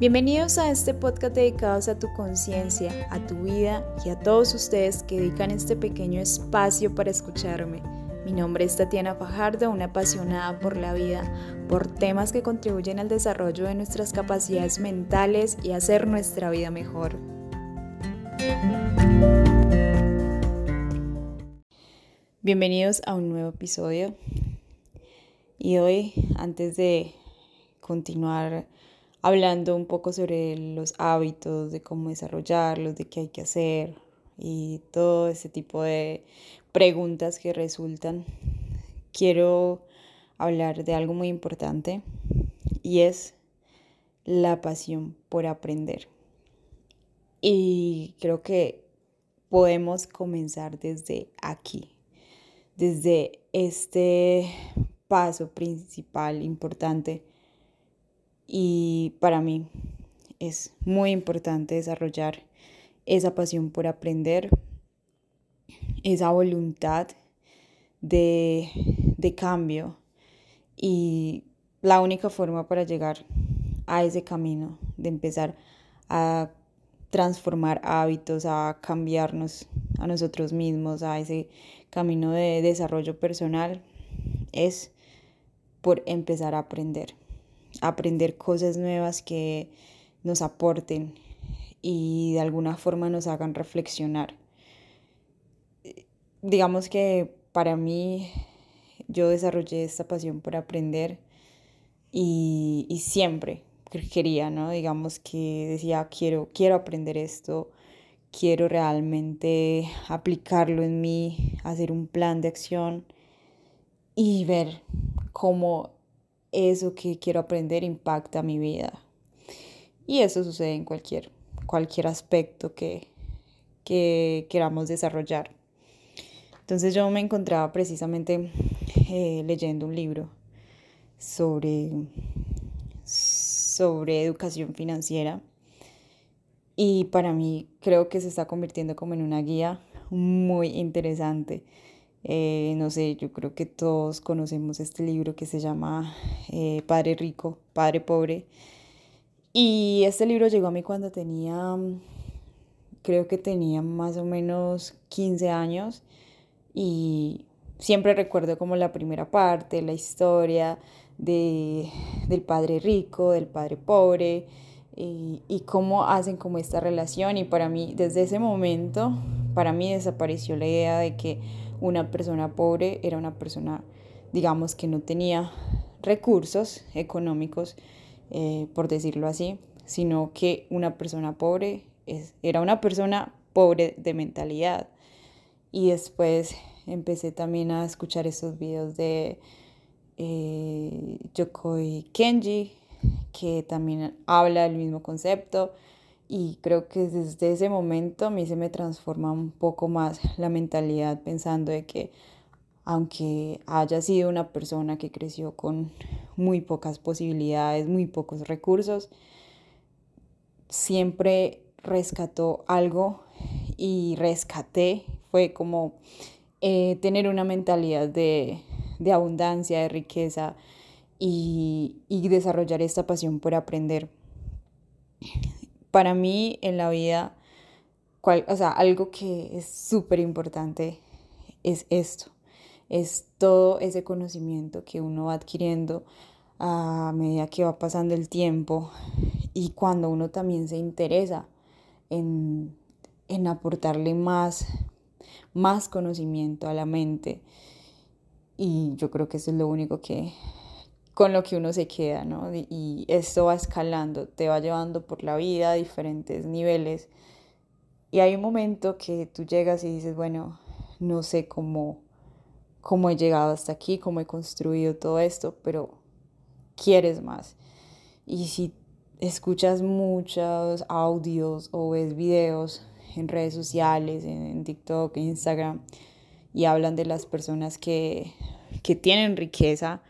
Bienvenidos a este podcast dedicado a tu conciencia, a tu vida y a todos ustedes que dedican este pequeño espacio para escucharme. Mi nombre es Tatiana Fajardo, una apasionada por la vida, por temas que contribuyen al desarrollo de nuestras capacidades mentales y hacer nuestra vida mejor. Bienvenidos a un nuevo episodio. Y hoy, antes de continuar hablando un poco sobre los hábitos, de cómo desarrollarlos, de qué hay que hacer y todo ese tipo de preguntas que resultan, quiero hablar de algo muy importante y es la pasión por aprender. Y creo que podemos comenzar desde aquí, desde este paso principal importante y para mí es muy importante desarrollar esa pasión por aprender, esa voluntad de, de cambio y la única forma para llegar a ese camino, de empezar a transformar hábitos, a cambiarnos a nosotros mismos, a ese camino de desarrollo personal, es por empezar a aprender aprender cosas nuevas que nos aporten y de alguna forma nos hagan reflexionar. Digamos que para mí yo desarrollé esta pasión por aprender y, y siempre quería, ¿no? Digamos que decía, quiero, quiero aprender esto, quiero realmente aplicarlo en mí, hacer un plan de acción y ver cómo eso que quiero aprender impacta mi vida. Y eso sucede en cualquier, cualquier aspecto que, que queramos desarrollar. Entonces yo me encontraba precisamente eh, leyendo un libro sobre, sobre educación financiera y para mí creo que se está convirtiendo como en una guía muy interesante eh, no sé, yo creo que todos conocemos este libro que se llama eh, Padre Rico, Padre Pobre. Y este libro llegó a mí cuando tenía, creo que tenía más o menos 15 años y siempre recuerdo como la primera parte, la historia de, del padre rico, del padre pobre y, y cómo hacen como esta relación. Y para mí, desde ese momento, para mí desapareció la idea de que una persona pobre era una persona, digamos, que no tenía recursos económicos, eh, por decirlo así, sino que una persona pobre es, era una persona pobre de mentalidad. Y después empecé también a escuchar esos videos de eh, Yokoi Kenji, que también habla del mismo concepto y creo que desde ese momento a mí se me transforma un poco más la mentalidad pensando de que aunque haya sido una persona que creció con muy pocas posibilidades, muy pocos recursos, siempre rescató algo y rescaté, fue como eh, tener una mentalidad de, de abundancia, de riqueza y, y desarrollar esta pasión por aprender para mí en la vida, o sea, algo que es súper importante es esto, es todo ese conocimiento que uno va adquiriendo a medida que va pasando el tiempo y cuando uno también se interesa en, en aportarle más, más conocimiento a la mente. Y yo creo que eso es lo único que, con lo que uno se queda, ¿no? Y esto va escalando, te va llevando por la vida a diferentes niveles. Y hay un momento que tú llegas y dices, bueno, no sé cómo, cómo he llegado hasta aquí, cómo he construido todo esto, pero quieres más. Y si escuchas muchos audios o ves videos en redes sociales, en, TikTok, en Instagram, y hablan de las personas que, que tienen riqueza,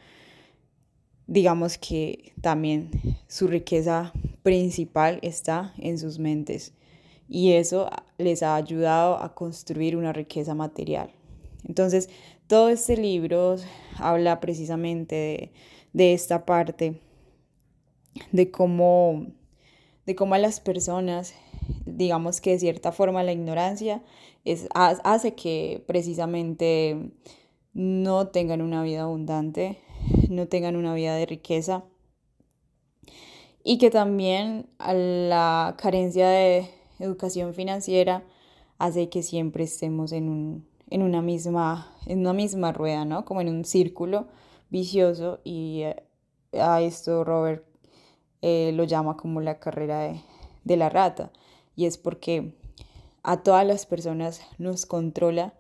digamos que también su riqueza principal está en sus mentes y eso les ha ayudado a construir una riqueza material. Entonces, todo este libro habla precisamente de, esta parte, de cómo de cómo a las personas, digamos que de cierta forma la ignorancia es, hace que precisamente no tengan una vida abundante, no tengan una vida de riqueza y que también la carencia de educación financiera hace que siempre estemos en, un, en, una, misma, en una misma rueda, ¿no? Como en un círculo vicioso y eh, a esto Robert eh, lo llama como la carrera de, de la rata y es porque a todas las personas nos controla,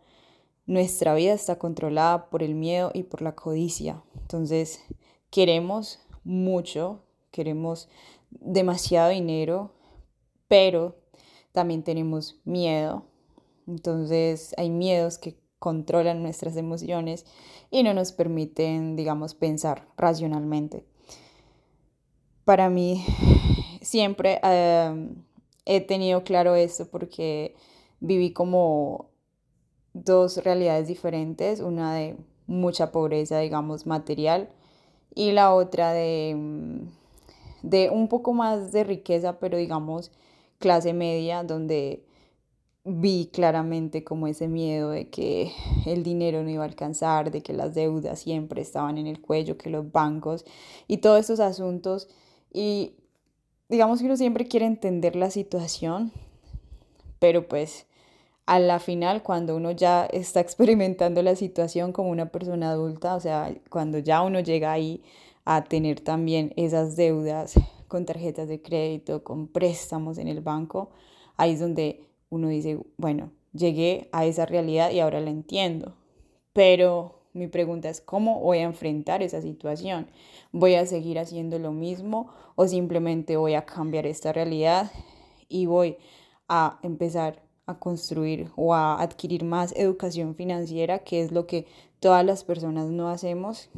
nuestra vida está controlada por el miedo y por la codicia. Entonces, queremos mucho, queremos demasiado dinero, pero también tenemos miedo. Entonces, hay miedos que controlan nuestras emociones y no nos permiten, digamos, pensar racionalmente. Para mí, siempre em, he tenido claro esto porque viví como dos realidades diferentes, una de mucha pobreza, digamos, material, y la otra de, mm, de un poco más de riqueza, pero digamos, clase media, donde vi claramente como ese miedo de que el dinero no iba a alcanzar, de que las deudas siempre estaban en el cuello, que los bancos y todos estos asuntos. Y digamos que uno siempre quiere entender la situación, pero pues a la final, cuando uno ya está experimentando la situación como una persona adulta, o sea, cuando ya uno llega ahí a tener también esas deudas con tarjetas de crédito, con préstamos en el banco, ahí es donde uno dice, bueno, llegué a esa realidad y ahora la entiendo. Pero mi pregunta es, ¿cómo voy a enfrentar esa situación? ¿Voy a seguir haciendo lo mismo o simplemente voy a cambiar esta realidad y voy a empezar a construir o a adquirir más educación financiera, que es lo que todas las personas no hacemos,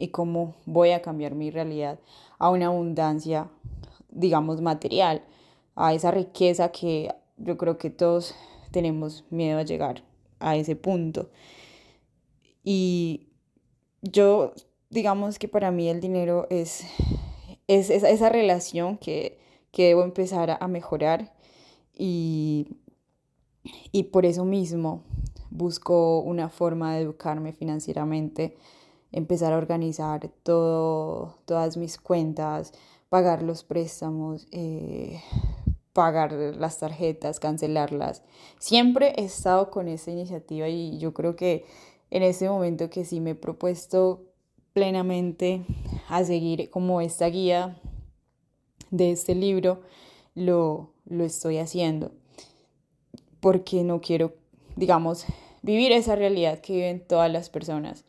y cómo voy a cambiar mi realidad a una abundancia, digamos, material, a esa riqueza que yo creo que todos tenemos miedo a llegar a ese punto. Y yo, digamos que para mí el dinero es, es, esa relación que, que debo empezar a mejorar y y por eso mismo busco una forma de educarme financieramente, empezar a organizar todo, todas mis cuentas, pagar los préstamos, eh, pagar las tarjetas, cancelarlas. Siempre he estado con esa iniciativa y yo creo que en este momento que sí me he propuesto plenamente a seguir como esta guía de este libro, lo, lo estoy haciendo porque no quiero, digamos, vivir esa realidad que viven todas las personas,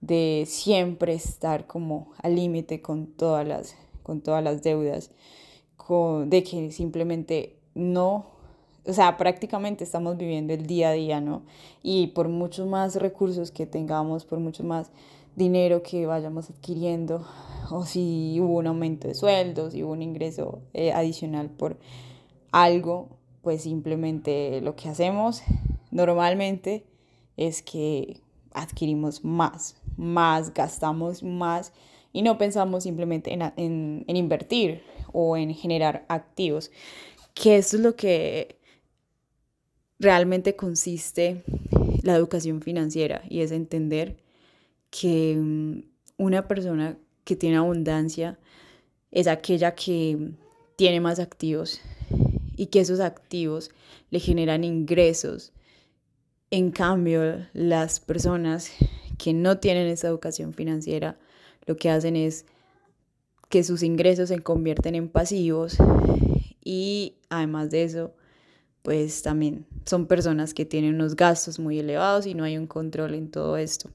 de siempre estar como al límite con todas las, con todas las deudas, de que simplemente no, o sea, prácticamente estamos viviendo el día a día, ¿no? Y por muchos más recursos que tengamos, por mucho más dinero que vayamos adquiriendo, o si hubo un aumento de sueldos, si hubo un ingreso eh, adicional por algo, pues simplemente lo que hacemos normalmente es que adquirimos más, más, gastamos más y no pensamos simplemente en, invertir o en generar activos, que eso es lo que realmente consiste la educación financiera y es entender que mm, una persona que tiene abundancia es aquella que tiene más activos y que esos activos le generan ingresos. En cambio, las personas que no tienen esa educación financiera lo que hacen es que sus ingresos se convierten en pasivos y además de eso, pues también son personas que tienen unos gastos muy elevados y no hay un control en todo esto.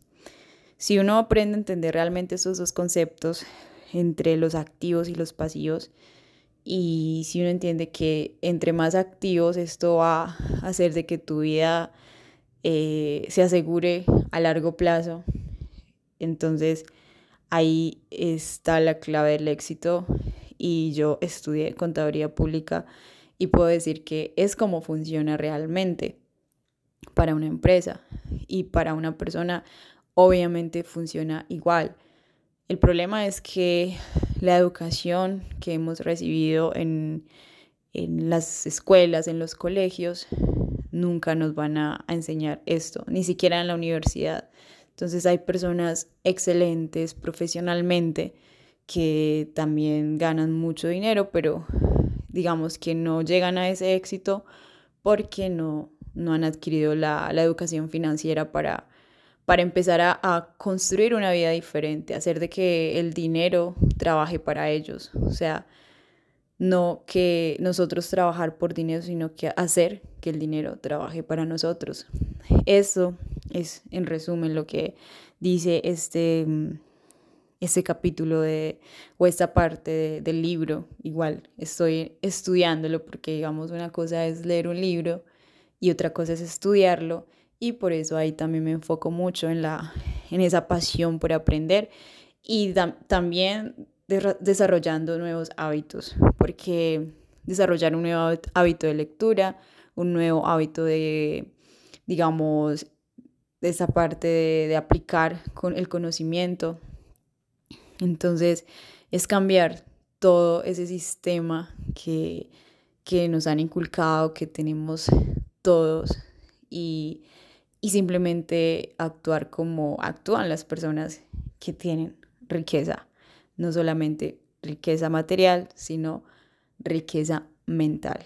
Si uno aprende a entender realmente esos dos conceptos entre los activos y los pasivos, y si uno entiende que entre más activos esto va a hacer de que tu vida eh, se asegure a largo plazo, entonces ahí está la clave del éxito y yo estudié contaduría pública y puedo decir que es como funciona realmente para una empresa y para una persona obviamente funciona igual. El problema es que la educación que hemos recibido en, en las escuelas, en los colegios, nunca nos van a, enseñar esto, ni siquiera en la universidad. Entonces hay personas excelentes profesionalmente que también ganan mucho dinero, pero digamos que no llegan a ese éxito porque no, no han adquirido la, educación financiera para, para empezar a, construir una vida diferente, hacer de que el dinero trabaje para ellos. O sea, no que nosotros trabajar por dinero, sino que hacer que el dinero trabaje para nosotros. Eso es en resumen lo que dice este, este capítulo de, o esta parte del libro. Igual estoy estudiándolo porque digamos una cosa es leer un libro y otra cosa es estudiarlo y por eso ahí también me enfoco mucho en, la, en esa pasión por aprender y también desarrollando nuevos hábitos, porque desarrollar un nuevo hábito de lectura, un nuevo hábito de, digamos, de esa parte de, aplicar con el conocimiento. Entonces, es cambiar todo ese sistema que, que nos han inculcado, que tenemos todos, y, y simplemente actuar como actúan las personas que tienen riqueza no solamente riqueza material, sino riqueza mental.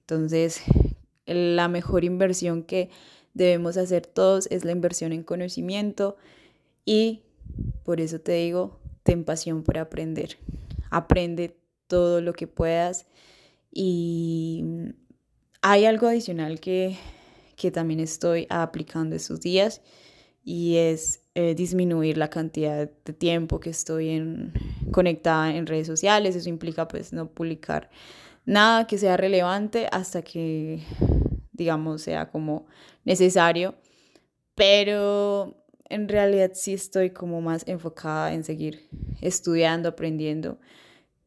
Entonces, la mejor inversión que debemos hacer todos es la inversión en conocimiento y por eso te digo, ten pasión por aprender. Aprende todo lo que puedas y hay algo adicional que, que también estoy aplicando estos días y es eh, disminuir la cantidad de tiempo que estoy en, conectada en redes sociales. Eso implica pues no publicar nada que sea relevante hasta que, digamos, sea como necesario. Pero en realidad sí estoy como más enfocada en seguir estudiando, aprendiendo,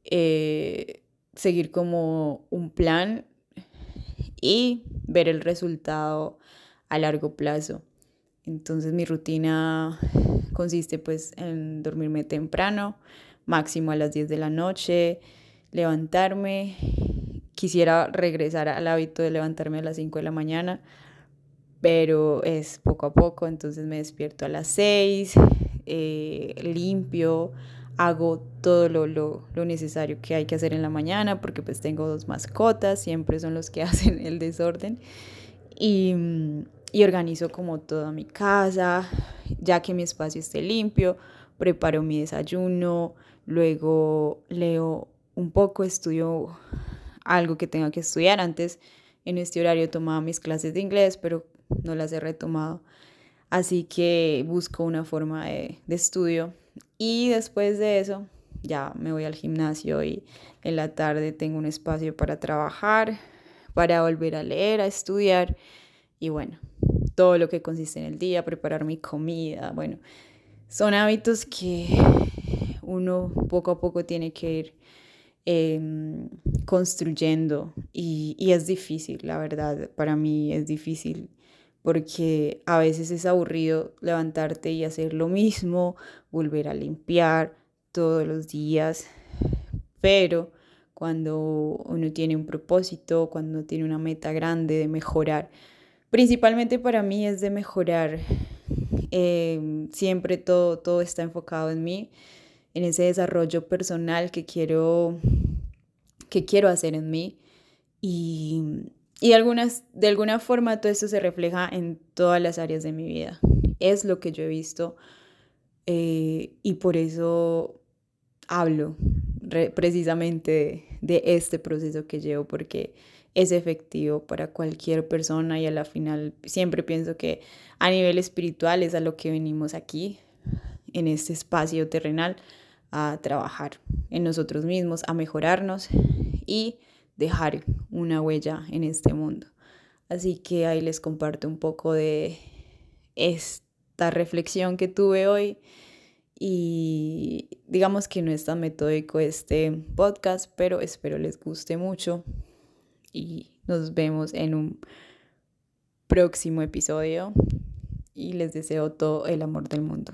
eh, seguir como un plan y ver el resultado a largo plazo. Entonces mi rutina consiste pues en dormirme temprano, máximo a las 10 de la noche, levantarme. Quisiera regresar al hábito de levantarme a las 5 de la mañana, pero es poco a poco, entonces me despierto a las 6, eh, limpio, hago todo lo, lo, lo, necesario que hay que hacer en la mañana, porque pues tengo dos mascotas, siempre son los que hacen el desorden. Y mm, y organizo como toda mi casa, ya que mi espacio esté limpio, preparo mi desayuno, luego leo un poco, estudio algo que tenga que estudiar. Antes en este horario tomaba mis clases de inglés, pero no las he retomado. Así que busco una forma de, de estudio y después de eso ya me voy al gimnasio y en la tarde tengo un espacio para trabajar, para volver a leer, a estudiar. Y bueno, todo lo que consiste en el día, preparar mi comida, bueno, son hábitos que uno poco a poco tiene que ir em, construyendo y, y es difícil, la verdad, para mí es difícil porque a veces es aburrido levantarte y hacer lo mismo, volver a limpiar todos los días, pero cuando uno tiene un propósito, cuando tiene una meta grande de mejorar, Principalmente para mí es de mejorar. Em, siempre todo, todo está enfocado en mí, en ese desarrollo personal que quiero, que quiero hacer en mí. Y, y algunas, de alguna forma todo esto se refleja en todas las áreas de mi vida. Es lo que yo he visto eh, y por eso hablo precisamente de este proceso que llevo, porque es efectivo para cualquier persona y a la final siempre pienso que a nivel espiritual es a lo que venimos aquí, en este espacio terrenal, a trabajar en nosotros mismos, a mejorarnos y dejar una huella en este mundo. Así que ahí les comparto un poco de esta reflexión que tuve hoy y digamos que no es tan metódico este podcast, pero espero les guste mucho y nos vemos en un próximo episodio y les deseo todo el amor del mundo.